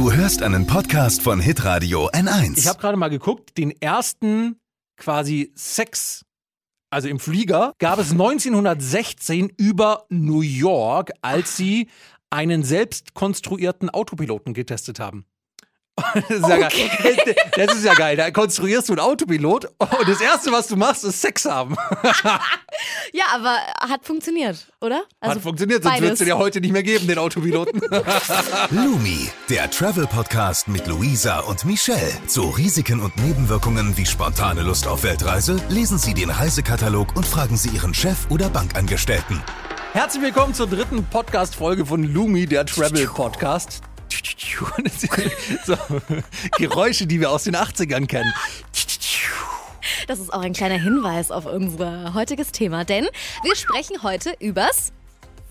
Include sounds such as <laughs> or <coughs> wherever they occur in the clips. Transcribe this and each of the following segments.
Du hörst einen Podcast von Hitradio N1. Ich habe gerade mal geguckt, den ersten quasi Sex, also im Flieger, gab es 1916 über New York, als sie einen selbst konstruierten Autopiloten getestet haben. <laughs> Das ist, ja geil. das ist ja geil. Da konstruierst du einen Autopilot und das Erste, was du machst, ist Sex haben. <laughs> Ja, aber hat funktioniert, oder? Also Hat funktioniert, sonst würdest du dir heute nicht mehr geben, den Autopiloten. <laughs> Lumi, der Travel-Podcast mit Luisa und Michelle. Zu Risiken und Nebenwirkungen wie spontane Lust auf Weltreise lesen Sie den Reisekatalog und fragen Sie Ihren Chef oder Bankangestellten. Herzlich willkommen zur dritten Podcast-Folge von Lumi, der Travel-Podcast. So, Geräusche, die wir aus den 80ern kennen. Das ist auch ein kleiner Hinweis auf unser heutiges Thema, denn wir sprechen heute übers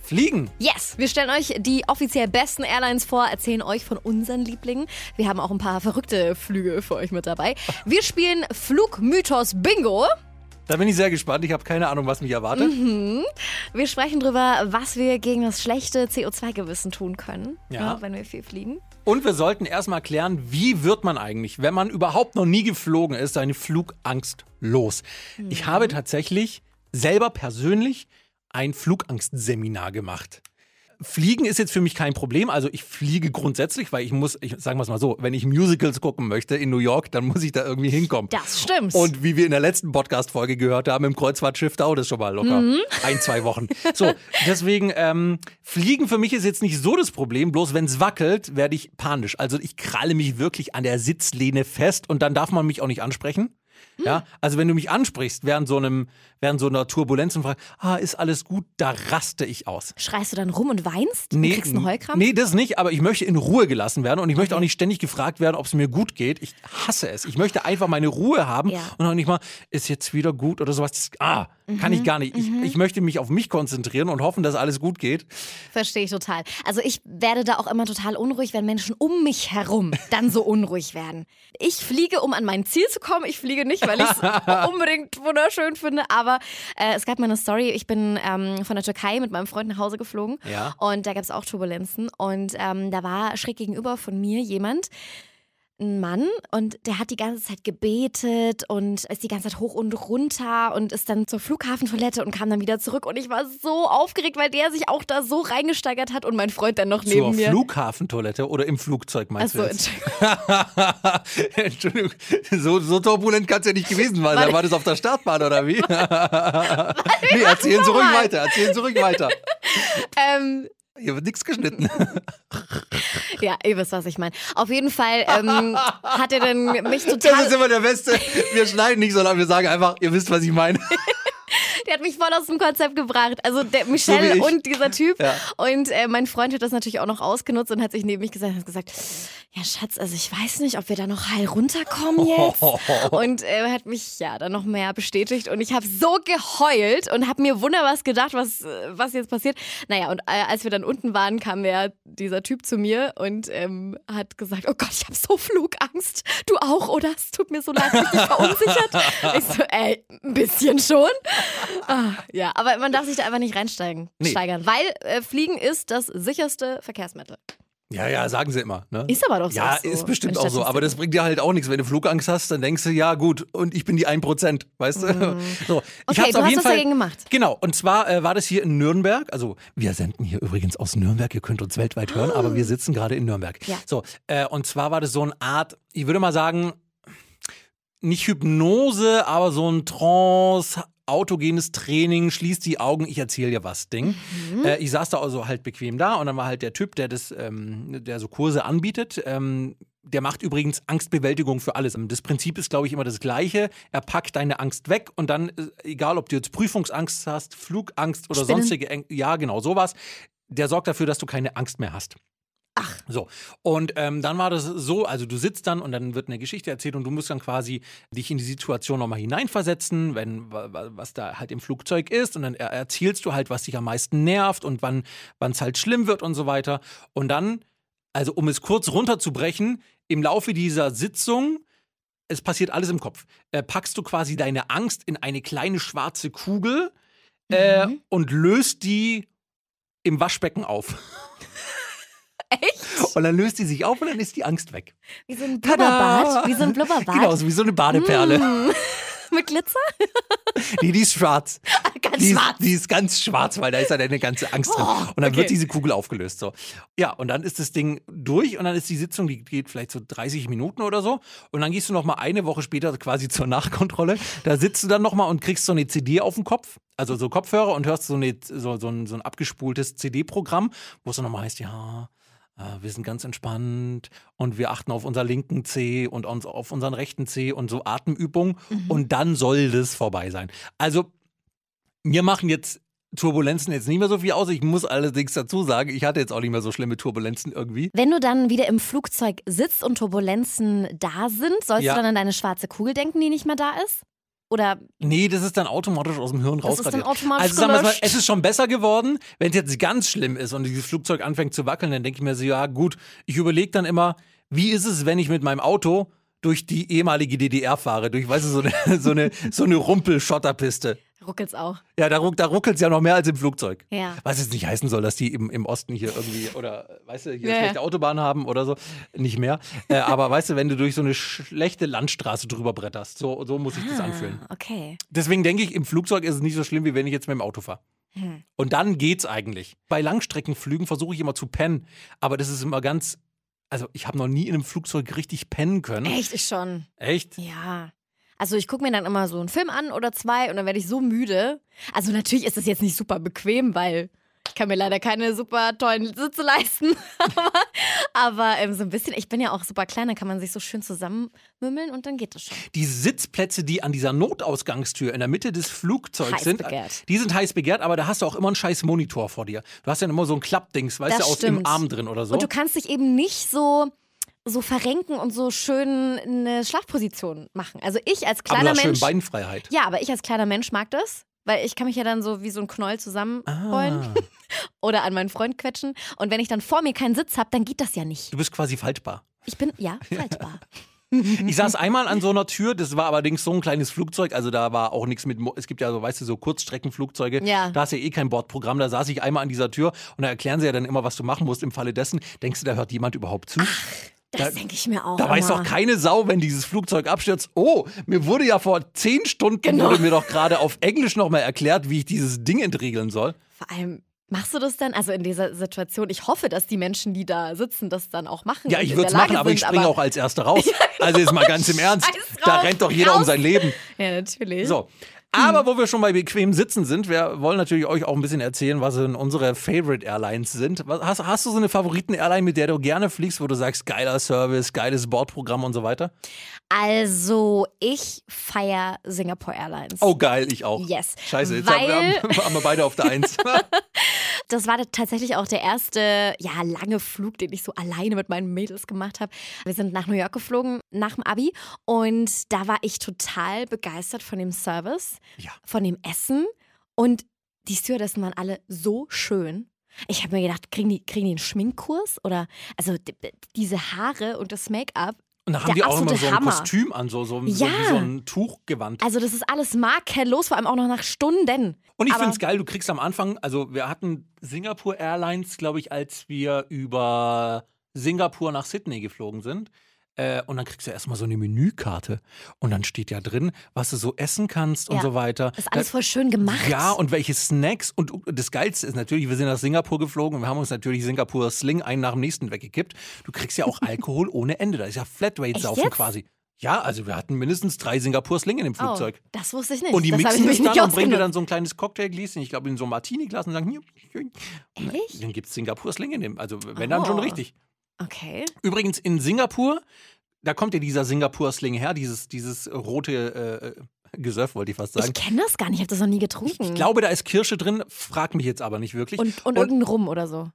Fliegen. Yes. Wir stellen euch die offiziell besten Airlines vor, erzählen euch von unseren Lieblingen. Wir haben auch ein paar verrückte Flüge für euch mit dabei. Wir spielen Flugmythos Bingo. Da bin ich sehr gespannt. Ich habe keine Ahnung, was mich erwartet. Wir sprechen drüber, was wir gegen das schlechte CO2-Gewissen tun können, Ja. wenn wir viel fliegen. Und wir sollten erstmal klären, wie wird man eigentlich, wenn man überhaupt noch nie geflogen ist, seine Flugangst los. Ich habe tatsächlich selber persönlich ein Flugangstseminar gemacht. Fliegen ist jetzt für mich kein Problem. Also ich fliege grundsätzlich, weil ich muss, ich sagen wir es mal so, wenn ich Musicals gucken möchte in New York, dann muss ich da irgendwie hinkommen. Das stimmt. Und wie wir in der letzten Podcast-Folge gehört haben, im Kreuzfahrtschiff dauert es schon mal locker ein, zwei Wochen. So, deswegen, ähm, Fliegen für mich ist jetzt nicht so das Problem, bloß wenn es wackelt, werde ich panisch. Also ich kralle mich wirklich an der Sitzlehne fest und dann darf man mich auch nicht ansprechen. Ja, also wenn du mich ansprichst während so einem, während so einer Turbulenz und fragst, ah, ist alles gut, da raste ich aus. Schreist du dann rum und weinst? und kriegst einen Heulkrampf? Nee, das nicht, aber ich möchte in Ruhe gelassen werden und ich möchte auch nicht ständig gefragt werden, ob es mir gut geht. Ich hasse es. Ich möchte einfach meine Ruhe haben Ja. und auch nicht mal, ist jetzt wieder gut oder sowas. Das, ah, kann Mhm, ich gar nicht. Ich, ich möchte mich auf mich konzentrieren und hoffen, dass alles gut geht. Verstehe ich total. Also ich werde da auch immer total unruhig, wenn Menschen um mich herum dann so unruhig werden. Ich fliege, um an mein Ziel zu kommen. Ich fliege nicht, weil ich es <laughs> unbedingt wunderschön finde. Aber äh, es gab mal eine Story. Ich bin ähm, von der Türkei mit meinem Freund nach Hause geflogen. Ja. Und da gab es auch Turbulenzen. Und ähm, da war schräg gegenüber von mir jemand, ein Mann und der hat die ganze Zeit gebetet und ist die ganze Zeit hoch und runter und ist dann zur Flughafentoilette und kam dann wieder zurück und ich war so aufgeregt, weil der sich auch da so reingesteigert hat und mein Freund dann noch neben Zur mir. Flughafentoilette oder im Flugzeug meinst Achso, du jetzt? Entschuldigung. <laughs> Entschuldigung, so, so turbulent kann es ja nicht gewesen sein. Warte. War das auf der Startbahn oder wie? <laughs> nee, erzählen Sie ruhig weiter, erzählen Sie ruhig weiter. <laughs> ähm, Hier wird nichts geschnitten. <laughs> ja, ihr wisst, was ich meine. Auf jeden Fall ähm, hat er dann mich Das ist total, immer der Beste. Wir schneiden nicht, sondern wir sagen einfach, ihr wisst, was ich meine. <laughs> der hat mich voll aus dem Konzept gebracht. Also der So Michelle ich. und dieser Typ. Ja. Und äh, mein Freund hat das natürlich auch noch ausgenutzt und hat sich neben mich gesagt, hat gesagt, ja Schatz, also ich weiß nicht, ob wir da noch heil runterkommen jetzt. <laughs> Und er hat mich ja dann noch mehr bestätigt und ich habe so geheult und habe mir wunderbar gedacht, was, äh, was jetzt passiert. Naja, und äh, als wir dann unten waren, kam der, dieser Typ zu mir und ähm, hat gesagt, oh Gott, ich habe so Flugangst. Du auch, oder? Es tut mir so leid, ich bin verunsichert. <laughs> Ich so, ey, ein bisschen schon. Ah, <laughs> ja, aber man darf sich da einfach nicht reinsteigen, Nee. steigern, weil äh, Fliegen ist das sicherste Verkehrsmittel. Ja, ja, sagen sie immer. Ne? Ist aber doch Ja, so. ist bestimmt auch so. Aber das bringt dir halt auch nichts. Wenn du Flugangst hast, dann denkst du, ja gut, und ich bin die 1%, weißt du? <laughs> So, ich Mhm. Okay, hab's du auf hast jeden was Fall, dagegen gemacht. Genau, und zwar äh, war das hier in Nürnberg. Also wir senden hier übrigens aus Nürnberg, ihr könnt uns weltweit hören, aber wir sitzen gerade in Nürnberg. Ja. So, äh, und zwar war das so eine Art, ich würde mal sagen, nicht Hypnose, aber so ein Trance, autogenes Training, schließ die Augen, ich erzähle dir was, Ding. Äh, ich saß da also halt bequem da und dann war halt der Typ, der das, ähm, der so Kurse anbietet, ähm, der macht übrigens Angstbewältigung für alles. Das Prinzip ist, glaube ich, immer das gleiche. Er packt deine Angst weg und dann, äh, egal ob du jetzt Prüfungsangst hast, Flugangst oder Spinnen. sonstige ja, genau, sowas, der sorgt dafür, dass du keine Angst mehr hast. Ach. So. Und ähm, dann war das so, also du sitzt dann und dann wird eine Geschichte erzählt und du musst dann quasi dich in die Situation nochmal hineinversetzen, wenn, wa- wa- was da halt im Flugzeug ist und dann er- erzählst du halt, was dich am meisten nervt und wann es halt schlimm wird und so weiter. Und dann, also um es kurz runterzubrechen, im Laufe dieser Sitzung es passiert alles im Kopf. Äh, packst du quasi deine Angst in eine kleine schwarze Kugel äh, und löst die im Waschbecken auf. Echt? Und dann löst die sich auf und dann ist die Angst weg. Wie so ein Tada! Blubberbad. Wie so ein Blubberbad. Genau, so wie so eine Badeperle. Mm. <laughs> Mit Glitzer? <laughs> Nee, die ist schwarz. Ganz Die ist, schwarz. die ist ganz schwarz, weil da ist ja deine ganze Angst drin. Oh, Und dann okay. wird diese Kugel aufgelöst. So. Ja, und dann ist das Ding durch und dann ist die Sitzung, die geht vielleicht so 30 Minuten oder so. Und dann gehst du noch mal eine Woche später quasi zur Nachkontrolle. Da sitzt du dann noch mal und kriegst so eine CD auf den Kopf. Also so Kopfhörer und hörst so, eine, so, so, ein, so ein abgespultes CD-Programm, wo es dann nochmal heißt, ja, wir sind ganz entspannt und wir achten auf unser linken C und uns auf unseren rechten C und so Atemübungen und dann soll das vorbei sein. Also mir machen jetzt Turbulenzen jetzt nicht mehr so viel aus. Ich muss allerdings dazu sagen, ich hatte jetzt auch nicht mehr so schlimme Turbulenzen irgendwie. Wenn du dann wieder im Flugzeug sitzt und Turbulenzen da sind, sollst Ja. du dann an deine schwarze Kugel denken, die nicht mehr da ist? Oder Nee, das ist dann automatisch aus dem Hirn Das ist dann rausradiert. automatisch also sagen wir mal, es ist schon besser geworden. Wenn es jetzt ganz schlimm ist und dieses Flugzeug anfängt zu wackeln, dann denke ich mir so, ja gut, ich überlege dann immer, wie ist es, wenn ich mit meinem Auto durch die ehemalige DDR fahre, durch, weißt du, so eine, <laughs> so eine, so eine Rumpel-Schotterpiste. Ruckelt's auch? Ja, da, ruck- da ruckelt es ja noch mehr als im Flugzeug. Ja. Was jetzt nicht heißen soll, dass die im, im Osten hier irgendwie oder weißt du, hier Ja, ja. schlechte Autobahnen haben oder so. Nicht mehr. Äh, aber weißt du, wenn du durch so eine schlechte Landstraße drüber bretterst, so, so muss sich das anfühlen. Ah, okay. Deswegen denke ich, im Flugzeug ist es nicht so schlimm, wie wenn ich jetzt mit dem Auto fahre. Hm. Und dann geht's eigentlich. Bei Langstreckenflügen versuche ich immer zu pennen, aber das ist immer ganz. Also, ich habe noch nie in einem Flugzeug richtig pennen können. Echt, ich schon. Echt? Ja. Also ich gucke mir dann immer so einen Film an oder zwei und dann werde ich so müde. Also natürlich ist es jetzt nicht super bequem, weil ich kann mir leider keine super tollen Sitze leisten. aber <laughs> aber ähm, so ein bisschen, ich bin ja auch super klein, dann kann man sich so schön zusammenmümmeln und dann geht das schon. Die Sitzplätze, die an dieser Notausgangstür in der Mitte des Flugzeugs Heiß sind, begehrt. die sind heiß begehrt, aber da hast du auch immer einen scheiß Monitor vor dir. Du hast ja immer so ein Klappdings, weißt Das du, aus dem. Arm drin oder so. Und du kannst dich eben nicht so so verrenken und so schön eine Schlafposition machen. Also ich als aber kleiner hast schön Mensch. Beinfreiheit. Ja, aber ich als kleiner Mensch mag das, weil ich kann mich ja dann so wie so ein Knoll zusammenrollen Ah, <laughs> oder an meinen Freund quetschen. Und wenn ich dann vor mir keinen Sitz habe, dann geht das ja nicht. du bist quasi faltbar. Ich bin, ja, <laughs> faltbar. Ich saß einmal an so einer Tür, das war allerdings so ein kleines Flugzeug, also da war auch nichts mit, es gibt ja so, weißt du, so Kurzstreckenflugzeuge, Ja. da hast du ja eh kein Bordprogramm, da saß ich einmal an dieser Tür und da erklären sie ja dann immer, was du machen musst im Falle dessen. Denkst du, da hört jemand überhaupt zu? Das Da- denke ich mir auch. Da weiß immer. doch keine Sau, wenn dieses Flugzeug abstürzt. Oh, mir wurde ja vor zehn Stunden Genau. wurde mir doch gerade auf Englisch nochmal erklärt, wie ich dieses Ding entriegeln soll. Vor allem, machst du das dann? Also in dieser Situation, ich hoffe, dass die Menschen, die da sitzen, das dann auch machen. Ja, ich würde es machen, aber ich springe auch als Erster raus. <laughs> Also jetzt mal ganz im Ernst. Da rennt doch jeder um raus. sein Leben. Ja, natürlich. So. Aber wo wir schon bei bequem Sitzen sind, wir wollen natürlich euch auch ein bisschen erzählen, was denn unsere Favorite Airlines sind. Hast, hast du so eine Favoriten-Airline, mit der du gerne fliegst, wo du sagst, geiler Service, geiles Bordprogramm und so weiter? Also, ich feiere Singapore Airlines. Oh, geil, ich auch. Yes. Scheiße, jetzt Weil- haben, wir, <laughs> haben wir beide auf der Eins. <laughs> Das war tatsächlich auch der erste, ja, lange Flug, den ich so alleine mit meinen Mädels gemacht habe. Wir sind nach New York geflogen nach dem Abi und da war ich total begeistert von dem Service, Ja. von dem Essen und die Stewardessen waren alle so schön. Ich habe mir gedacht, kriegen die, kriegen die einen Schminkkurs oder also diese Haare und das Make-up. Und da haben die auch immer so ein Hammer. Kostüm an, so, so, so Ja. wie so ein Tuchgewand. Also das ist alles makellos, vor allem auch noch nach Stunden. Und ich finde es geil, du kriegst am Anfang, also wir hatten Singapore Airlines, glaube ich, als wir über Singapur nach Sydney geflogen sind. Äh, und dann kriegst du erstmal so eine Menükarte. Und dann steht ja drin, was du so essen kannst und Ja. so weiter. Ist alles voll schön gemacht. ja, und welche Snacks. Und das Geilste ist natürlich, wir sind nach Singapur geflogen und wir haben uns natürlich Singapur Sling einen nach dem nächsten weggekippt. Du kriegst ja auch <laughs> Alkohol ohne Ende. Da ist ja Flatrate-Saufen quasi. Ja, also wir hatten mindestens drei Singapur Sling in dem Flugzeug. Oh, das wusste ich nicht. Und die das mixen das dann und bringen dir dann so ein kleines Cocktailgläschen, ich glaube in so ein Martini-Glas und sagen, hier, Ehrlich? Dann gibt es Singapur Sling in dem. Also wenn dann Oh. schon richtig. Okay. Übrigens in Singapur, da kommt ja dieser Singapur Sling her, dieses, dieses rote äh, Gesöff, wollte ich fast sagen. Ich kenne das gar nicht, ich habe das noch nie getrunken. Ich glaube, da ist Kirsche drin, frag mich jetzt aber nicht wirklich. und, und, irgendein Rum oder so.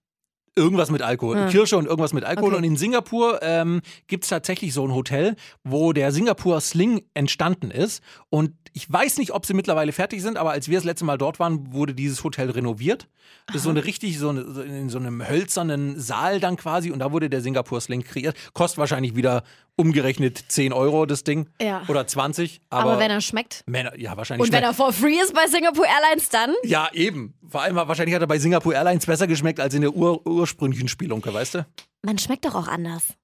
Irgendwas mit Alkohol. Ah. Kirsche und irgendwas mit Alkohol. Okay. Und in Singapur ähm, gibt es tatsächlich so ein Hotel, wo der Singapur Sling entstanden ist. Und ich weiß nicht, ob sie mittlerweile fertig sind, aber als wir das letzte Mal dort waren, wurde dieses Hotel renoviert. Das ist so eine richtig, so, eine, so in so einem hölzernen Saal dann quasi. Und da wurde der Singapur Sling kreiert. Kostet wahrscheinlich wieder umgerechnet 10 Euro das Ding. Ja. Oder 20. Aber, Aber, wenn er schmeckt. Männer, ja, wahrscheinlich Und wenn schmeckt- er for free ist bei Singapore Airlines, dann? Ja, eben. Vor allem wahrscheinlich hat er bei Singapore Airlines besser geschmeckt als in der ur ursprünglichen Spielunke, weißt du? Man schmeckt doch auch anders.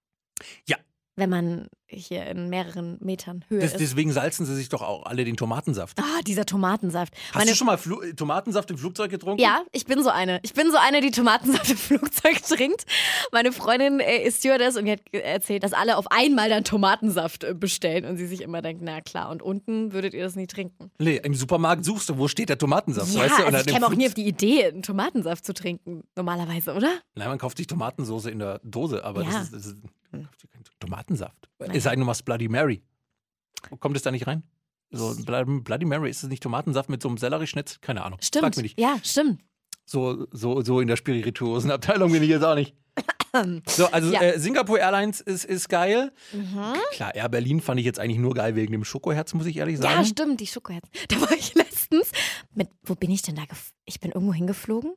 Ja. Wenn man hier in mehreren Metern Höhe Das, ist. deswegen salzen sie sich doch auch alle den Tomatensaft. Ah, dieser Tomatensaft. Hast Meine du schon mal Flu Tomatensaft im Flugzeug getrunken? Ja, ich bin so eine. Ich bin so eine, die Tomatensaft im <laughs> Flugzeug trinkt. Meine Freundin äh, ist Stewardess und die hat erzählt, dass alle auf einmal dann Tomatensaft äh, bestellen und sie sich immer denkt, na klar, und unten würdet ihr das nie trinken. Nee, im Supermarkt suchst du, wo steht der Tomatensaft, ja, weißt du? Also ich käme auch nie auf die Idee, einen Tomatensaft zu trinken, normalerweise, oder? Nein, man kauft sich Tomatensauce in der Dose, aber Ja. das ist, das ist Tomatensaft. Es sei denn, du machst Bloody Mary. Kommt es da nicht rein? So Bloody Mary, ist es nicht Tomatensaft mit so einem Sellerieschnitz? Keine Ahnung. Frag Stimmt. mich nicht. Ja, stimmt. So, so, so in der Spirituosenabteilung bin ich jetzt auch nicht. <coughs> So, also Ja. äh, Singapore Airlines ist, ist geil. Mhm. Klar, Air Berlin fand ich jetzt eigentlich nur geil wegen dem Schokoherz, muss ich ehrlich sagen. Ja, stimmt, die Schokoherzen. <laughs> Da war ich letztens mit, wo bin ich denn da? Ich bin irgendwo hingeflogen.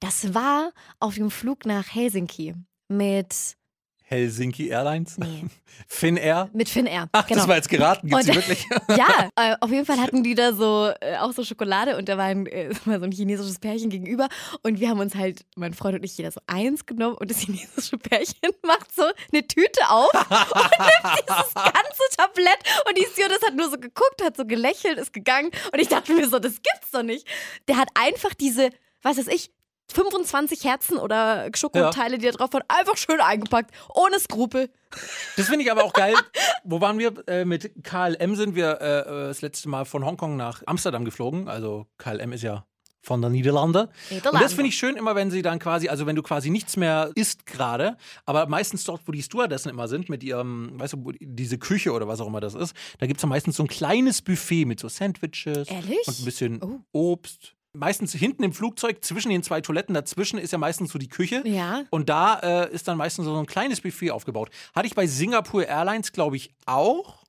Das war auf dem Flug nach Helsinki mit, Helsinki Airlines, nee, <laughs> Finnair. mit Finnair. Ach, genau. das war jetzt geraten, gibt's Und- wirklich? <laughs> Ja, <laughs> äh, auf jeden Fall hatten die da so äh, auch so Schokolade und da war ein, äh, so ein chinesisches Pärchen gegenüber und wir haben uns halt, mein Freund und ich, jeder so eins genommen und das chinesische Pärchen macht so eine Tüte auf und nimmt dieses ganze Tablett und die Stewardess hat nur so geguckt, hat so gelächelt, ist gegangen und ich dachte mir so, das gibt's doch nicht. Der hat einfach diese, was weiß ich, 25 Herzen oder Schokoteile, die da drauf waren, einfach schön eingepackt, ohne Skrupel. Das finde ich aber auch geil. <laughs> Wo waren wir? Äh, mit KLM sind wir äh, äh, das letzte Mal von Hongkong nach Amsterdam geflogen. Also KLM ist ja von der Niederlande. Und Niederlande. das finde ich schön immer, wenn sie dann quasi, also wenn du quasi nichts mehr isst gerade, aber meistens dort, wo die Stewardessen immer sind, mit ihrem, weißt du, diese Küche oder was auch immer das ist, da gibt es ja meistens so ein kleines Buffet mit so Sandwiches Ehrlich? und ein bisschen Oh. Obst. Meistens hinten im Flugzeug, zwischen den zwei Toiletten, dazwischen ist ja meistens so die Küche. Ja. Und da äh, ist dann meistens so ein kleines Buffet aufgebaut. Hatte ich bei Singapore Airlines, glaube ich, auch.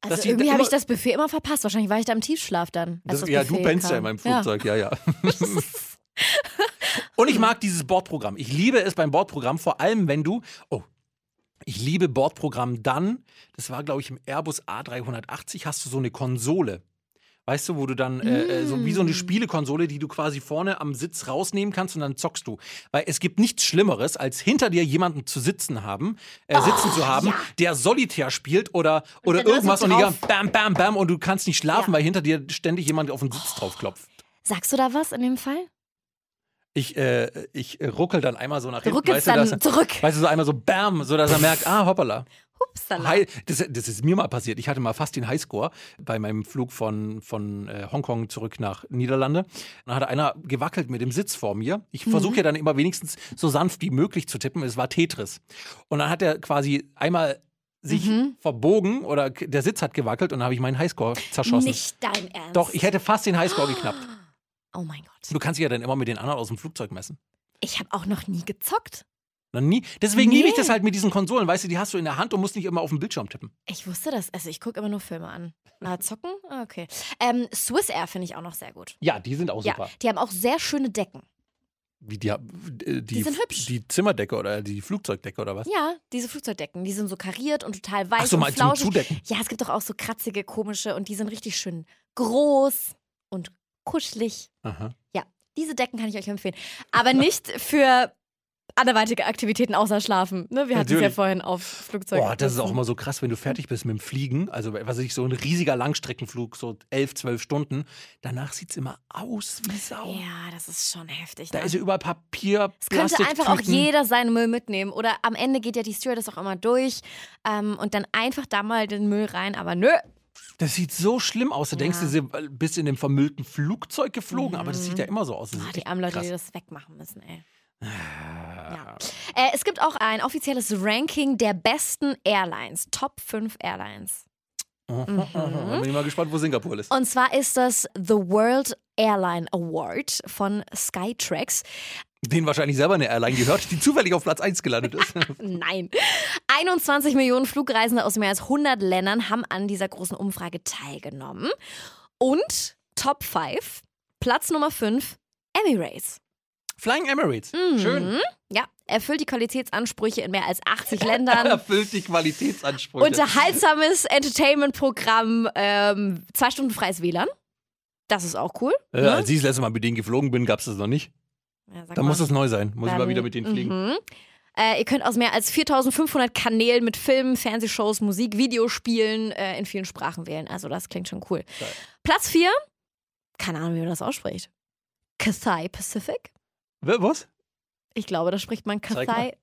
Also irgendwie habe ich das Buffet immer verpasst. Wahrscheinlich war ich da im Tiefschlaf dann. Das, das ja, du Buffet pennst ja in meinem Flugzeug, ja, ja. <laughs> Und ich mag dieses Bordprogramm. Ich liebe es beim Bordprogramm, vor allem wenn du. Oh. Ich liebe Bordprogramm dann, das war, glaube ich, im Airbus A380, hast du so eine Konsole. Weißt du, wo du dann, äh, äh, so wie so eine Mm. Spielekonsole, die du quasi vorne am Sitz rausnehmen kannst und dann zockst du. Weil es gibt nichts Schlimmeres, als hinter dir jemanden zu sitzen haben, äh, sitzen zu haben, Oh, ja. der Solitär spielt oder, oder dann so irgendwas und die drauf. bam, bam, bam und du kannst nicht schlafen, Ja. weil hinter dir ständig jemand auf den Sitz drauf klopft. Sagst du da was in dem Fall? Ich, äh, ich ruckel dann einmal so nach Du hinten. ruckelst weißt du, dann dass, zurück. weißt du, so einmal so bam, so dass er merkt, ah, hoppala. Upsala. Hi, das, das ist mir mal passiert. Ich hatte mal fast den Highscore bei meinem Flug von, von äh, Hongkong zurück nach Niederlande. Dann hatte einer gewackelt mit dem Sitz vor mir. Ich versuche ja dann immer wenigstens so sanft wie möglich zu tippen. Es war Tetris. Und dann hat er quasi einmal sich Mhm. verbogen oder der Sitz hat gewackelt und dann habe ich meinen Highscore zerschossen. Nicht dein Ernst. Doch, ich hätte fast den Highscore geknappt. Oh mein Gott. Du kannst dich ja dann immer mit den anderen aus dem Flugzeug messen. Ich habe auch noch nie gezockt. Noch nie. Deswegen liebe ich Nee. das halt mit diesen Konsolen. Weißt du, die hast du in der Hand und musst nicht immer auf dem Bildschirm tippen. Ich wusste das. Also ich gucke immer nur Filme an. Ah, zocken? Ah, okay. Ähm, Swiss Air finde ich auch noch sehr gut. Ja, die sind auch Ja, super. die haben auch sehr schöne Decken. Wie die, äh, die, Die sind hübsch. Die Zimmerdecke oder die Flugzeugdecke oder was? Ja, diese Flugzeugdecken, die sind so kariert und total weich Ach so, und mal zum flauschig. Zudecken. Ja, es gibt doch auch so kratzige, komische und die sind richtig schön groß und kuschelig. Aha. Diese Decken kann ich euch empfehlen. Aber nicht für anderweitige Aktivitäten außer Schlafen. Ne? Wir hatten es ja vorhin auf Flugzeug. Boah, das ist auch immer so krass, wenn du fertig bist mit dem Fliegen. Also, was weiß ich, so ein riesiger Langstreckenflug, so elf, zwölf Stunden. Danach sieht es immer aus wie Sau. Ja, das ist schon heftig. Da ne? ist ja überall Papier, Es könnte einfach auch jeder seinen Müll mitnehmen. Oder am Ende geht ja die Stewardess auch immer durch ähm, und dann einfach da mal den Müll rein. Aber nö, Das sieht so schlimm aus. Du denkst, Ja. du bist in dem vermüllten Flugzeug geflogen, aber das sieht ja immer so aus. Ist die armen Leute, krass. die das wegmachen müssen, ey. Ja. Äh, es gibt auch ein offizielles Ranking der besten Airlines. Top 5 Airlines. <laughs> Mhm. Bin ich mal gespannt, wo Singapur ist. Und zwar ist das The World Airline Award von Skytrax. Den wahrscheinlich selber eine Airline gehört, die zufällig auf Platz 1 gelandet ist. <laughs> Nein. 21 Millionen Flugreisende aus mehr als 100 Ländern haben an dieser großen Umfrage teilgenommen. Und Top 5, Platz Nummer 5, Emirates. Flying Emirates. Mhm. Schön. Ja, erfüllt die Qualitätsansprüche in mehr als 80 Ländern. <laughs> Erfüllt die Qualitätsansprüche. Unterhaltsames Entertainment-Programm, ähm, zwei Stunden freies WLAN. Das ist auch cool. äh, ne? als ich das letzte Mal mit denen geflogen bin, gab es das noch nicht. Ja, sag Da mal. muss es neu sein. Muss ich mal Dann- wieder mit denen fliegen. Mhm. Äh, ihr könnt aus mehr als 4500 Kanälen mit Filmen, Fernsehshows, Musik, Videospielen äh, in vielen Sprachen wählen. Also das klingt schon cool. Geil. Platz 4, keine Ahnung, wie man das ausspricht. Cathay Pacific. Was? Ich glaube, da spricht man Zeig Cathay.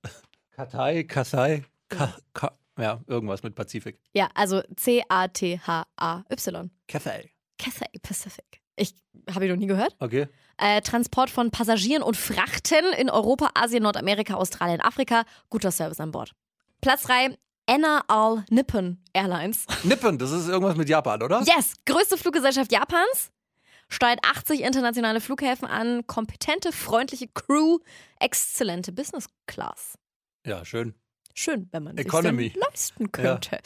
Katai, Kasai, Ka, Ka, ja, irgendwas mit Pazifik. Ja, also C-A-T-H-A-Y. Cathay. Cathay Pacific. Ich habe ich noch nie gehört. Okay. Äh, Transport von Passagieren und Frachten in Europa, Asien, Nordamerika, Australien, Afrika. Guter Service an Bord. Platz 3, Anna All Nippon Airlines. Nippon, das ist irgendwas mit Japan, oder? Yes, größte Fluggesellschaft Japans. Steuert 80 internationale Flughäfen an, kompetente, freundliche Crew, exzellente Business Class. Ja, schön. Schön, wenn man sich Economy. leisten könnte.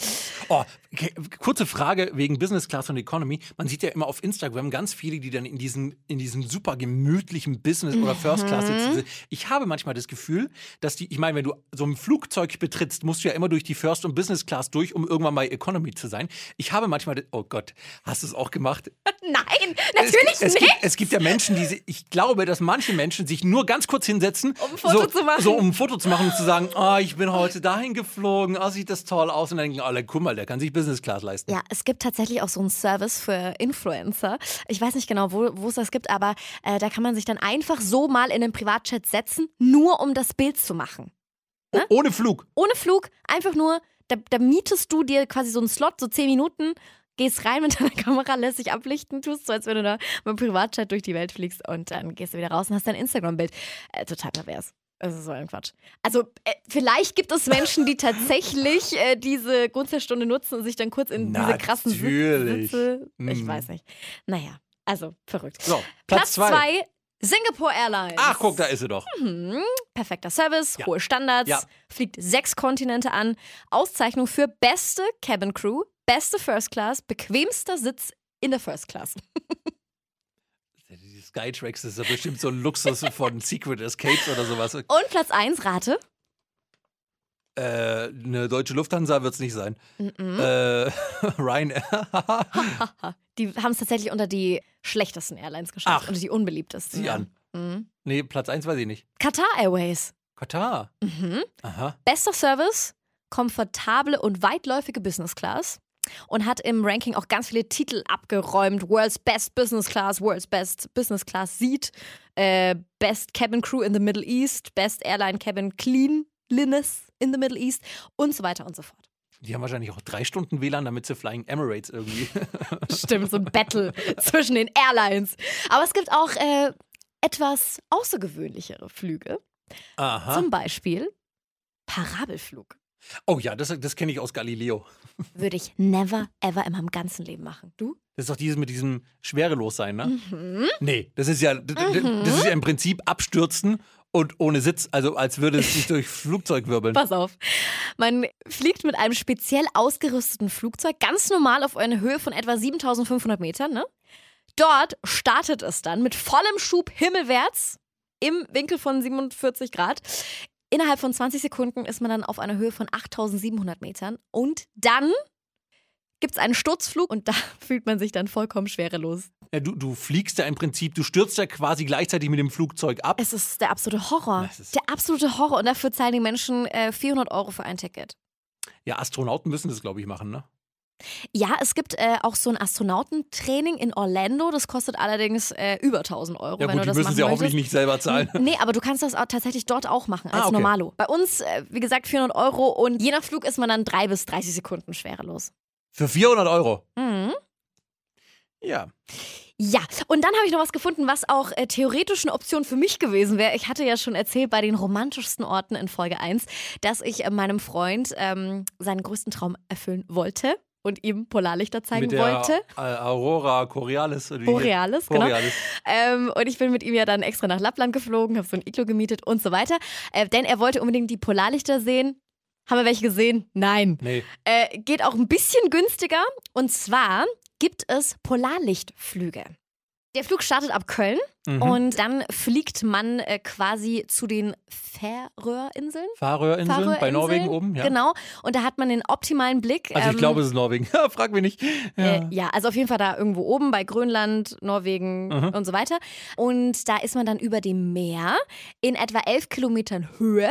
Oh, okay, kurze Frage wegen Business Class und Economy. Man sieht ja immer auf Instagram ganz viele, die dann in diesen, in diesen super gemütlichen Business- oder First Class Mhm. sitzen. Ich habe manchmal das Gefühl, dass die, ich meine, wenn du so ein Flugzeug betrittst, musst du ja immer durch die First und Business Class durch, um irgendwann mal Economy zu sein. Ich habe manchmal, oh Gott, hast du es auch gemacht? <laughs> Nein, Es natürlich gibt, es nicht. Gibt, es gibt ja Menschen, die, ich glaube, dass manche Menschen sich nur ganz kurz hinsetzen, Um ein Foto so, zu machen. So, um ein Foto zu machen und zu sagen, oh, ich bin heute dahin geflogen, oh, sieht das toll aus. Und dann denken alle, guck mal, der kann sich Business Class leisten. Ja, es gibt tatsächlich auch so einen Service für Influencer. Ich weiß nicht genau, wo wo es das gibt, aber äh, da kann man sich dann einfach so mal in den Privatchat setzen, nur um das Bild zu machen. Oh, ohne Flug. Ohne Flug, einfach nur, da, da mietest du dir quasi so einen Slot, so zehn Minuten, gehst rein mit <laughs> deiner Kamera, lässt dich ablichten, tust so, als wenn du da mit dem Privatchat durch die Welt fliegst und dann gehst du wieder raus und hast dein Instagram-Bild. Äh, total pervers. Das ist so ein Quatsch. Also, äh, vielleicht gibt es Menschen, die tatsächlich äh, diese Gunsterstunde nutzen und sich dann kurz in diese krassen Natürlich. Sitze. Ich Mm. weiß nicht. Naja, also verrückt. So, Platz, zwei. zwei, Singapore Airlines. Ach, guck, da ist sie doch. Mhm. Perfekter Service, Ja. hohe Standards, Ja. fliegt sechs Kontinente an. Auszeichnung für beste Cabin Crew, beste First Class, bequemster Sitz in der First Class. <laughs> Skytrax ist ja bestimmt so ein Luxus von <laughs> Secret Escapes oder sowas. Und Platz 1, rate. Äh, eine deutsche Lufthansa wird es nicht sein. Mhm. Äh, <laughs> Ryanair. <laughs> Die haben es tatsächlich unter die schlechtesten Airlines geschafft, Ach. unter die unbeliebtesten. Sieh ja. an. Mhm. nee, Platz 1 weiß ich nicht. Qatar Airways. Katar. Mhm. Aha. Bester Service, komfortable und weitläufige Business Class und hat im Ranking auch ganz viele Titel abgeräumt. World's Best Business Class, World's Best Business Class Seat, äh, Best Cabin Crew in the Middle East, Best Airline Cabin Cleanliness in the Middle East und so weiter und so fort. Die haben wahrscheinlich auch drei Stunden WLAN, damit sie Flying Emirates irgendwie. <laughs> Stimmt, so ein Battle zwischen den Airlines. Aber es gibt auch äh, etwas außergewöhnlichere Flüge. Aha. Zum Beispiel Parabelflug. Oh ja, das, das kenne ich aus Galileo. <laughs> Würde ich never, ever in meinem ganzen Leben machen. Du? Das ist doch dieses mit diesem Schwerelos-Sein, ne? Mhm. Nee, das ist ja, d- das ist ja im Prinzip abstürzen und ohne Sitz, also als würde es sich durch Flugzeug wirbeln. Pass auf. Man fliegt mit einem speziell ausgerüsteten Flugzeug ganz normal auf eine Höhe von etwa 7500 Metern. Ne? Dort startet es dann mit vollem Schub himmelwärts im Winkel von 47 Grad. Innerhalb von 20 Sekunden ist man dann auf einer Höhe von 8700 Metern. Und dann gibt es einen Sturzflug und <laughs> da fühlt man sich dann vollkommen schwerelos. Ja, du, du fliegst ja im Prinzip, du stürzt ja quasi gleichzeitig mit dem Flugzeug ab. Es ist der absolute Horror. Der absolute Horror. Und dafür zahlen die Menschen äh, 400 Euro für ein Ticket. Ja, Astronauten müssen das, glaube ich, machen, ne? Ja, es gibt äh, auch so ein Astronautentraining in Orlando. Das kostet allerdings äh, über 1000 Euro, Ja wenn gut, du die das müssen sie ja hoffentlich nicht selber zahlen. Nee, aber du kannst das auch tatsächlich dort auch machen, als Ah, okay. Normalo. Bei uns, äh, wie gesagt, 400 Euro und je nach Flug ist man dann drei bis 30 Sekunden schwerelos. Für 400 Euro. Mhm. Ja. Ja, und dann habe ich noch was gefunden, was auch äh, theoretisch eine Option für mich gewesen wäre. Ich hatte ja schon erzählt bei den romantischsten Orten in Folge 1, dass ich äh, meinem Freund ähm, seinen größten Traum erfüllen wollte und ihm Polarlichter zeigen Mit der wollte. äh, Aurora Borealis. Borealis, genau. Borealis. Ähm, und ich bin mit ihm ja dann extra nach Lappland geflogen, habe so ein Iglo gemietet und so weiter. Äh, denn er wollte unbedingt die Polarlichter sehen. Haben wir welche gesehen? Nein. Nee. Äh, geht auch ein bisschen günstiger. Und zwar gibt es Polarlichtflüge. Der Flug startet ab Köln Mhm. und dann fliegt man äh, quasi zu den Färöerinseln. Färöerinseln bei Norwegen oben, ja. Genau. Und da hat man den optimalen Blick. Also ich ähm, glaube, es ist Norwegen. <laughs> Frag mich nicht. Ja. äh, ja, also auf jeden Fall da irgendwo oben bei Grönland, Norwegen Mhm. und so weiter. Und da ist man dann über dem Meer in etwa elf Kilometern Höhe.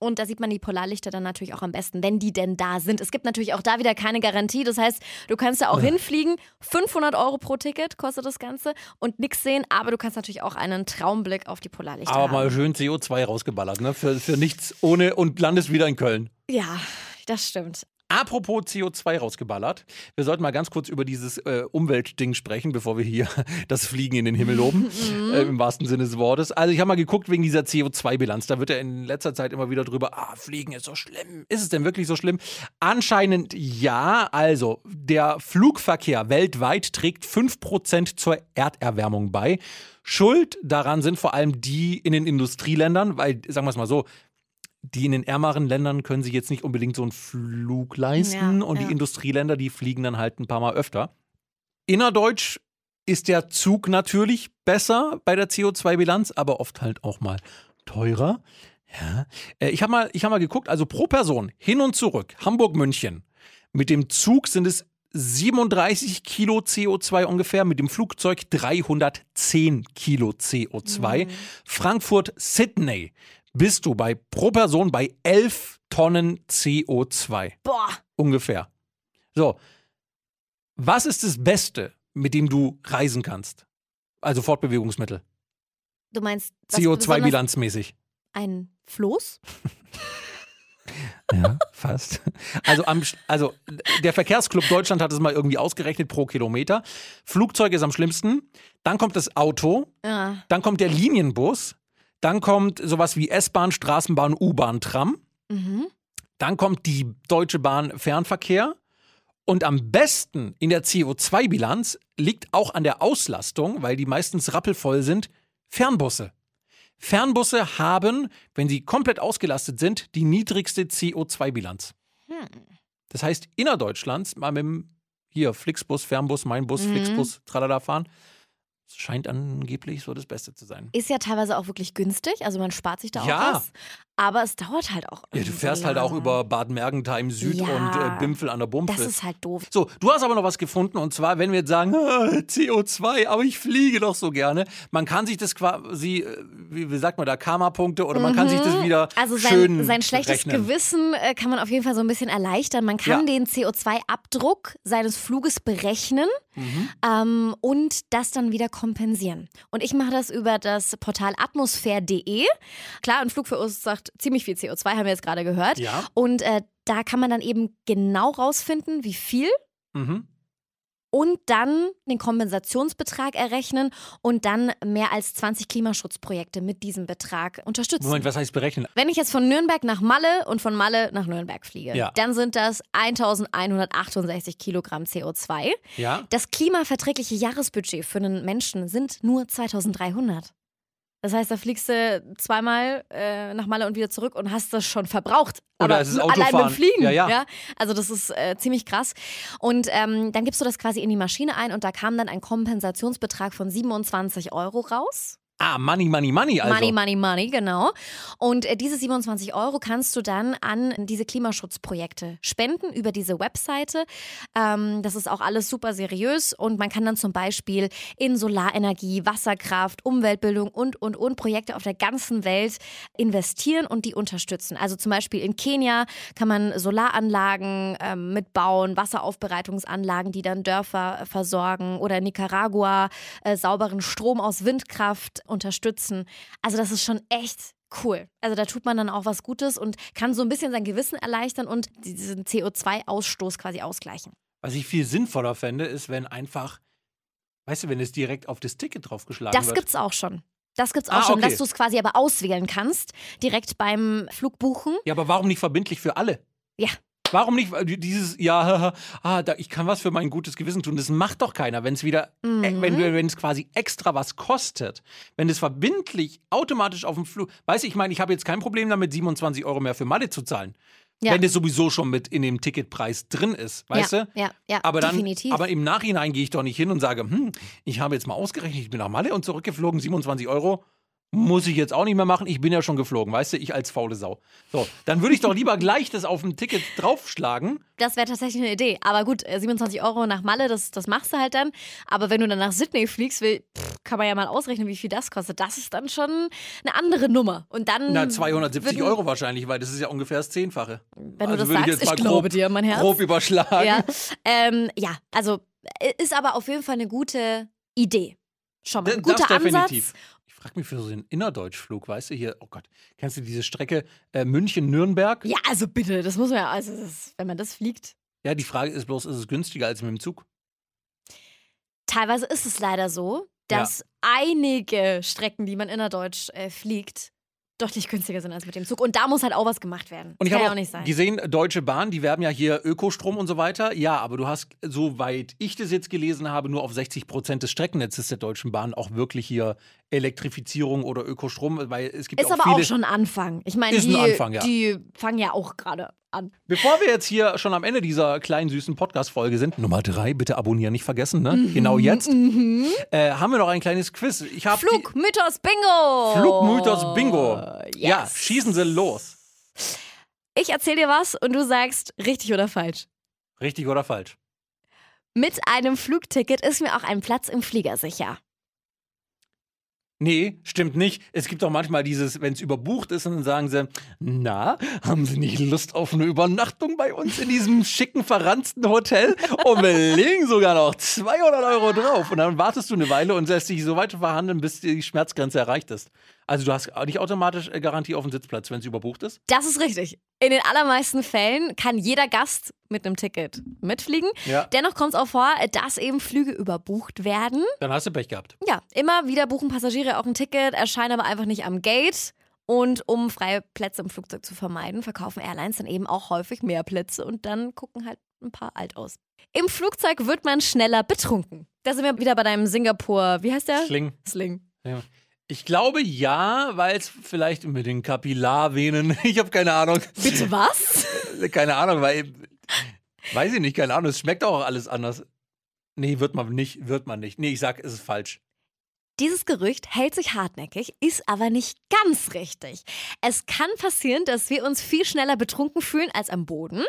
Und da sieht man die Polarlichter dann natürlich auch am besten, wenn die denn da sind. Es gibt natürlich auch da wieder keine Garantie. Das heißt, du kannst da auch hinfliegen. 500 Euro pro Ticket kostet das Ganze und nichts sehen. Aber du kannst natürlich auch einen Traumblick auf die Polarlichter Aber haben. mal schön CO2 rausgeballert, ne? Für, für nichts ohne und landest wieder in Köln. Ja, das stimmt. Apropos CO2 rausgeballert, wir sollten mal ganz kurz über dieses äh, Umweltding sprechen, bevor wir hier <laughs> das Fliegen in den Himmel loben, <laughs> äh, im wahrsten Sinne des Wortes. Also ich habe mal geguckt wegen dieser CO2-Bilanz. Da wird ja in letzter Zeit immer wieder drüber, ah, Fliegen ist so schlimm. Ist es denn wirklich so schlimm? Anscheinend ja. Also der Flugverkehr weltweit trägt 5% zur Erderwärmung bei. Schuld daran sind vor allem die in den Industrieländern, weil, sagen wir es mal so, die in den ärmeren Ländern können sich jetzt nicht unbedingt so einen Flug leisten Ja, und ja. die Industrieländer, die fliegen dann halt ein paar Mal öfter. Innerdeutsch ist der Zug natürlich besser bei der CO2-Bilanz, aber oft halt auch mal teurer. Ja. Äh, Ich habe mal, ich hab mal geguckt, also pro Person hin und zurück, Hamburg-München. Mit dem Zug sind es 37 Kilo CO2 ungefähr, mit dem Flugzeug 310 Kilo CO2. Frankfurt-Sydney bist du bei pro Person bei 11 Tonnen CO2 Boah, ungefähr. So, was ist das Beste, mit dem du reisen kannst? Also Fortbewegungsmittel, du meinst was besonders- CO2-bilanzmäßig. Ein Floß? Ja, fast. Also, am, also der Verkehrsclub Deutschland hat es mal irgendwie ausgerechnet pro Kilometer. Flugzeug ist am schlimmsten. Dann kommt das Auto. Ja. Dann kommt der Linienbus. Dann kommt sowas wie S-Bahn, Straßenbahn, U-Bahn, Tram. Mhm. Dann kommt die Deutsche Bahn Fernverkehr. Und am besten in der CO2-Bilanz liegt auch an der Auslastung, weil die meistens rappelvoll sind, Fernbusse. Fernbusse haben, wenn sie komplett ausgelastet sind, die niedrigste CO2-Bilanz. Hm. Das heißt, innerdeutschlands mal mit dem hier Flixbus, Fernbus, mein Bus, Mhm. Flixbus, tralala fahren, scheint angeblich so das Beste zu sein. Ist ja teilweise auch wirklich günstig, also man spart sich da Ja. auch was. Aber es dauert halt auch. Ja, du irgendwie so fährst halt auch über Bad Mergentheim Süd Ja. und äh, Bimpfel an der Bumpfe. Das ist halt doof. So, du hast aber noch was gefunden und zwar, wenn wir jetzt sagen, ah, CO2, aber ich fliege doch so gerne. Man kann sich das quasi, äh, wie, wie sagt man da, Karma-Punkte oder man kann sich das wieder Also schön sein, sein schlechtes rechnen. Gewissen äh, kann man auf jeden Fall so ein bisschen erleichtern. Man kann Ja. den CO2-Abdruck seines Fluges berechnen Mhm. ähm, und das dann wieder kompensieren. Und ich mache das über das Portal atmosphäre.de. Klar, ein Flug verursacht ziemlich viel CO2, haben wir jetzt gerade gehört. Ja. Und äh, da kann man dann eben genau rausfinden, wie viel Mhm. und dann den Kompensationsbetrag errechnen und dann mehr als 20 Klimaschutzprojekte mit diesem Betrag unterstützen. Moment, was heißt berechnen? Wenn ich jetzt von Nürnberg nach Malle und von Malle nach Nürnberg fliege, Ja. dann sind das 1168 Kilogramm CO2. Ja. Das klimaverträgliche Jahresbudget für einen Menschen sind nur 2300. Das heißt, da fliegst du zweimal äh, nach Malle und wieder zurück und hast das schon verbraucht. Oder Aber es ist allein beim Autofahren. Fliegen. Ja, ja. Also das ist äh, ziemlich krass. Und ähm, dann gibst du das quasi in die Maschine ein und da kam dann ein Kompensationsbetrag von 27 Euro raus. Ah, Money, Money, Money. Also. Money, money, money, genau. Und äh, diese 27 Euro kannst du dann an diese Klimaschutzprojekte spenden über diese Webseite. Ähm, das ist auch alles super seriös und man kann dann zum Beispiel in Solarenergie, Wasserkraft, Umweltbildung und, und, und Projekte auf der ganzen Welt investieren und die unterstützen. Also zum Beispiel in Kenia kann man Solaranlagen ähm, mitbauen, Wasseraufbereitungsanlagen, die dann Dörfer versorgen oder in Nicaragua äh, sauberen Strom aus Windkraft unterstützen. Also das ist schon echt cool. Also da tut man dann auch was Gutes und kann so ein bisschen sein Gewissen erleichtern und diesen CO2-Ausstoß quasi ausgleichen. Was ich viel sinnvoller fände, ist, wenn einfach, weißt du, wenn es direkt auf das Ticket draufgeschlagen Das wird. gibt's auch schon. Das gibt's auch Ah, schon, okay. dass du es quasi aber auswählen kannst, direkt beim Flugbuchen. Ja, aber warum nicht verbindlich für alle? Ja. Warum nicht äh, dieses, ja, <laughs> ah, da, ich kann was für mein gutes Gewissen tun. Das macht doch keiner, wenn es wieder, äh, Mhm. wenn, wenn es quasi extra was kostet. Wenn es verbindlich automatisch auf dem Flug, weißt du, ich meine, ich habe jetzt kein Problem damit, 27 Euro mehr für Malle zu zahlen. Ja. Wenn das sowieso schon mit in dem Ticketpreis drin ist, weißt ja, du? Ja, ja, Aber dann, definitiv. aber im Nachhinein gehe ich doch nicht hin und sage, hm, ich habe jetzt mal ausgerechnet, ich bin nach Malle und zurückgeflogen, 27 Euro. Muss ich jetzt auch nicht mehr machen, ich bin ja schon geflogen, weißt du, ich als faule Sau. So, dann würde ich doch lieber gleich das auf dem Ticket draufschlagen. Das wäre tatsächlich eine Idee. Aber gut, äh, 27 Euro nach Malle, das, das machst du halt dann. Aber wenn du dann nach Sydney fliegst, will, pff, kann man ja mal ausrechnen, wie viel das kostet. Das ist dann schon eine andere Nummer. Und dann. Na, 270 würden- Euro wahrscheinlich, weil das ist ja ungefähr das Zehnfache. Wenn Also du das ich sagst, ich, mal glaube grob- dir, mein Herz. Grob überschlagen. Ja, ähm, ja, also äh, ist aber auf jeden Fall eine gute Idee. Schon mal. Ein guter Ansatz. definitiv. Ich frage mich für so einen Innerdeutschflug, weißt du, hier, oh Gott, kennst du diese Strecke äh, München-Nürnberg? Ja, also bitte, das muss man ja, also das, wenn man das fliegt. Ja, die Frage ist bloß, ist es günstiger als mit dem Zug? Teilweise ist es leider so, dass einige Strecken, die man innerdeutsch äh, fliegt, deutlich günstiger sind als mit dem Zug. Und da muss halt auch was gemacht werden. Und ich Kann ja auch nicht sein. gesehen, Deutsche Bahn, die werben ja hier Ökostrom und so weiter. Ja, aber du hast, soweit ich das jetzt gelesen habe, nur auf 60 Prozent des Streckennetzes der Deutschen Bahn auch wirklich hier Elektrifizierung oder Ökostrom, weil es gibt Ist auch aber viele. auch schon ein Anfang. Ich meine, die, Anfang, ja. die fangen ja auch gerade an. Bevor wir jetzt hier schon am Ende dieser kleinen süßen Podcast-Folge sind, Nummer drei, bitte abonnieren, nicht vergessen, ne? Mhm, Genau jetzt, äh, haben wir noch ein kleines Quiz. Ich hab Flugmythos Bingo! Flugmythos Bingo. Ja, Yes. schießen Sie los. Ich erzähl dir was und du sagst richtig oder falsch. Richtig oder falsch? Mit einem Flugticket ist mir auch ein Platz im Flieger sicher. Nee, stimmt nicht. Es gibt auch manchmal dieses, wenn es überbucht ist, und dann sagen sie, na, haben Sie nicht Lust auf eine Übernachtung bei uns in diesem schicken, verranzten Hotel? Und wir legen sogar noch 200 Euro drauf. Und dann wartest du eine Weile und lässt dich so weit verhandeln, bis die Schmerzgrenze erreicht ist. Also du hast nicht automatisch äh, Garantie auf den Sitzplatz, wenn es überbucht ist. Das ist richtig. In den allermeisten Fällen kann jeder Gast mit einem Ticket mitfliegen. Ja. Dennoch kommt es auch vor, dass eben Flüge überbucht werden. Dann hast du Pech gehabt. Ja, immer wieder buchen Passagiere auch ein Ticket, erscheinen aber einfach nicht am Gate. Und um freie Plätze im Flugzeug zu vermeiden, verkaufen Airlines dann eben auch häufig mehr Plätze und dann gucken halt ein paar alt aus. Im Flugzeug wird man schneller betrunken. Da sind wir wieder bei deinem Singapur, wie heißt der? Schling. Sling. Ja. Ich glaube ja, weil es vielleicht mit den Kapillarvenen, <laughs> ich habe keine Ahnung. Bitte was? <laughs> Keine Ahnung, weil. Weiß ich nicht, keine Ahnung. Es schmeckt auch alles anders. Nee, wird man nicht, wird man nicht. Nee, ich sag, es ist falsch. Dieses Gerücht hält sich hartnäckig, ist aber nicht ganz richtig. Es kann passieren, dass wir uns viel schneller betrunken fühlen als am Boden,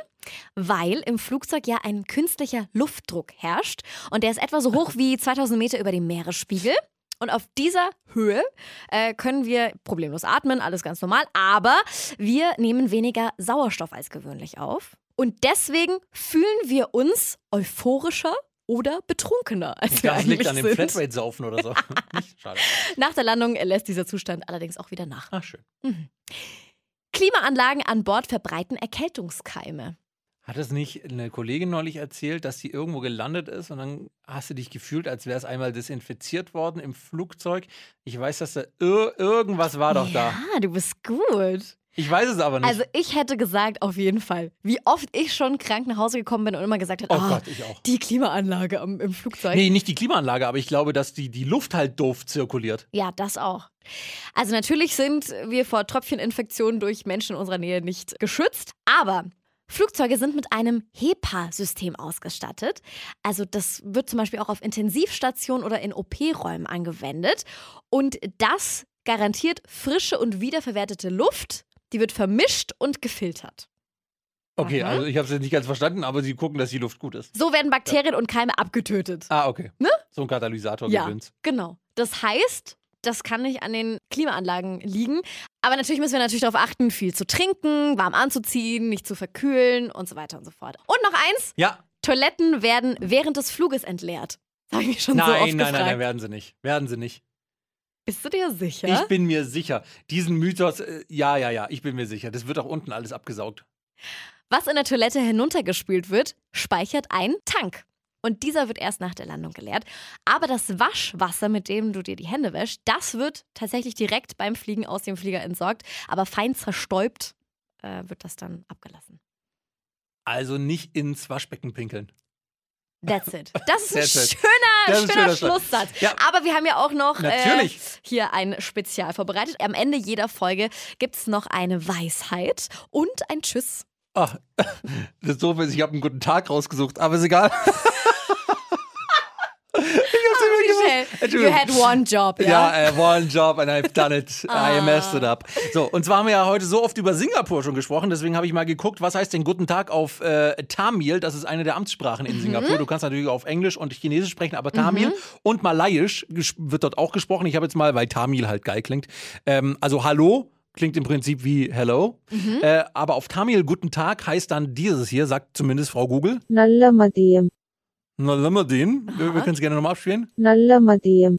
weil im Flugzeug ja ein künstlicher Luftdruck herrscht und der ist etwa so hoch <laughs> wie 2000 Meter über dem Meeresspiegel. Und auf dieser Höhe äh, können wir problemlos atmen, alles ganz normal, aber wir nehmen weniger Sauerstoff als gewöhnlich auf. Und deswegen fühlen wir uns euphorischer oder betrunkener, als wir Das eigentlich liegt an dem. Flatrate-Saufen oder so. <laughs> <laughs> Schade. Nach der Landung lässt dieser Zustand allerdings auch wieder nach. Ach, schön. Klimaanlagen an Bord verbreiten Erkältungskeime. Hat es nicht eine Kollegin neulich erzählt, dass sie irgendwo gelandet ist und dann hast du dich gefühlt, als wäre es einmal desinfiziert worden im Flugzeug? Ich weiß, dass da ir irgendwas war doch da. Ja, du bist gut. Ich weiß es aber nicht. Also ich hätte gesagt, auf jeden Fall. Wie oft ich schon krank nach Hause gekommen bin und immer gesagt habe, oh "Ah, Gott, ich auch. die Klimaanlage am, im Flugzeug. Nee, nicht die Klimaanlage, aber ich glaube, dass die, die Luft halt doof zirkuliert. Ja, das auch. Also natürlich sind wir vor Tröpfcheninfektionen durch Menschen in unserer Nähe nicht geschützt, aber Flugzeuge sind mit einem HEPA-System ausgestattet. Also das wird zum Beispiel auch auf Intensivstationen oder in OP-Räumen angewendet. Und das garantiert frische und wiederverwertete Luft. Die wird vermischt und gefiltert. Okay, Mhm. also ich habe es jetzt nicht ganz verstanden, aber sie gucken, dass die Luft gut ist. So werden Bakterien und Keime abgetötet. Ah, okay. Ne? So ein Katalysator Ja, gewinnt. genau. Das heißt, das kann nicht an den Klimaanlagen liegen. Aber natürlich müssen wir natürlich darauf achten, viel zu trinken, warm anzuziehen, nicht zu verkühlen und so weiter und so fort. Und noch eins: Ja. Toiletten werden während des Fluges entleert. Das habe ich mich schon Nein, so oft nein, gefragt. nein, nein, werden sie nicht. Werden sie nicht. Bist du dir sicher? Ich bin mir sicher. Diesen Mythos, äh, ja, ja, ja, ich bin mir sicher. Das wird auch unten alles abgesaugt. Was in der Toilette hinuntergespült wird, speichert ein Tank. Und dieser wird erst nach der Landung geleert. Aber das Waschwasser, mit dem du dir die Hände wäschst, das wird tatsächlich direkt beim Fliegen aus dem Flieger entsorgt. Aber fein zerstäubt äh, wird das dann abgelassen. Also nicht ins Waschbecken pinkeln. That's it. <laughs> Das ist ein schöner, Das ist ein schöner schöner Schluss. Schlusssatz. Ja. Aber wir haben ja auch noch äh, hier ein Spezial vorbereitet. Am Ende jeder Folge gibt es noch eine Weisheit und ein Tschüss. Ach, <laughs> das ist, ich habe einen guten Tag rausgesucht, aber ist egal. <laughs> ich hab's immer gewusst. Michelle, You had one job, ja? Ja, äh, one job and I've done it. <laughs> I messed it up. So, und zwar haben wir ja heute so oft über Singapur schon gesprochen, deswegen habe ich mal geguckt, was heißt denn Guten Tag auf äh, Tamil? Das ist eine der Amtssprachen in Singapur. Du kannst natürlich auf Englisch und Chinesisch sprechen, aber Tamil und Malayisch wird dort auch gesprochen. Ich habe jetzt mal, weil Tamil halt geil klingt, ähm, also Hallo. Klingt im Prinzip wie Hello. Äh, aber auf Tamil Guten Tag heißt dann dieses hier, sagt zumindest Frau Google. நல்ல மதியம் Na, lassen wir den. Wir, wir können es gerne nochmal abspielen. நல்ல மதியம்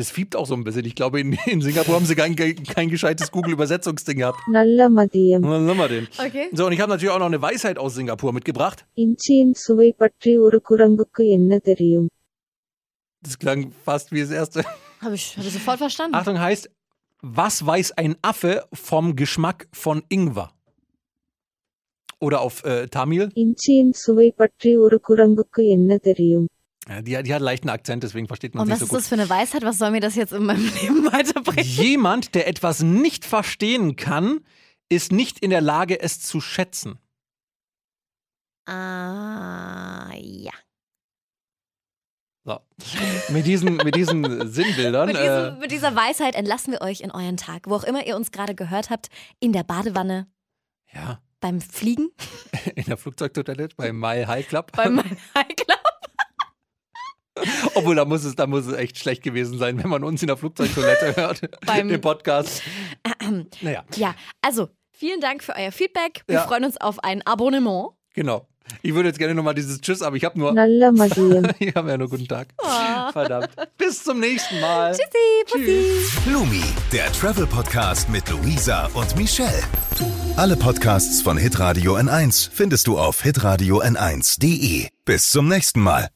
Das fiebt auch so ein bisschen. Ich glaube, in, in Singapur haben sie kein, kein gescheites Google-Übersetzungsding gehabt. நல்ல மதியம் Na, lassen wir den. Okay. So, und ich habe natürlich auch noch eine Weisheit aus Singapur mitgebracht. இஞ்சியின் சுவை பற்றி ஒரு குரங்குக்கு என்ன தெரியும் Das klang fast wie das erste. Habe ich, hab ich sofort verstanden. Achtung heißt, was weiß ein Affe vom Geschmack von Ingwer? oder auf äh, Tamil? Inchiin Suwe Patri Urukurambukku Enna Terium. Die, die, hat leichten Akzent, deswegen versteht man Und sich so gut. Und was ist das für eine Weisheit? Was soll mir das jetzt in meinem <laughs> Leben weiterbringen? Jemand, der etwas nicht verstehen kann, ist nicht in der Lage, es zu schätzen. Ah, ja. So. Mit diesen, mit diesen Sinnbildern. Mit, diesem, äh, mit dieser Weisheit entlassen wir euch in euren Tag, wo auch immer ihr uns gerade gehört habt, in der Badewanne. Ja beim Fliegen, <laughs> in der Flugzeugtoilette bei My High Club. beim High Club. <laughs> Obwohl, da muss, es, da muss es echt schlecht gewesen sein, wenn man uns in der Flugzeugtoilette <laughs> hört. Beim- Im Podcast. <clears throat> Naja, Ja, also vielen Dank für euer Feedback. Wir Ja. freuen uns auf ein Abonnement. genau. Ich würde jetzt gerne nochmal dieses Tschüss, aber ich habe nur. Nalla Magie. <laughs> ich habe ja nur guten Tag. Oh. Verdammt. Bis zum nächsten Mal. Tschüssi, Tschüss. Pussy. Lumi, der Travel Podcast mit Luisa und Michelle. Alle Podcasts von Hitradio N1 findest du auf hitradio n1.de. Bis zum nächsten Mal.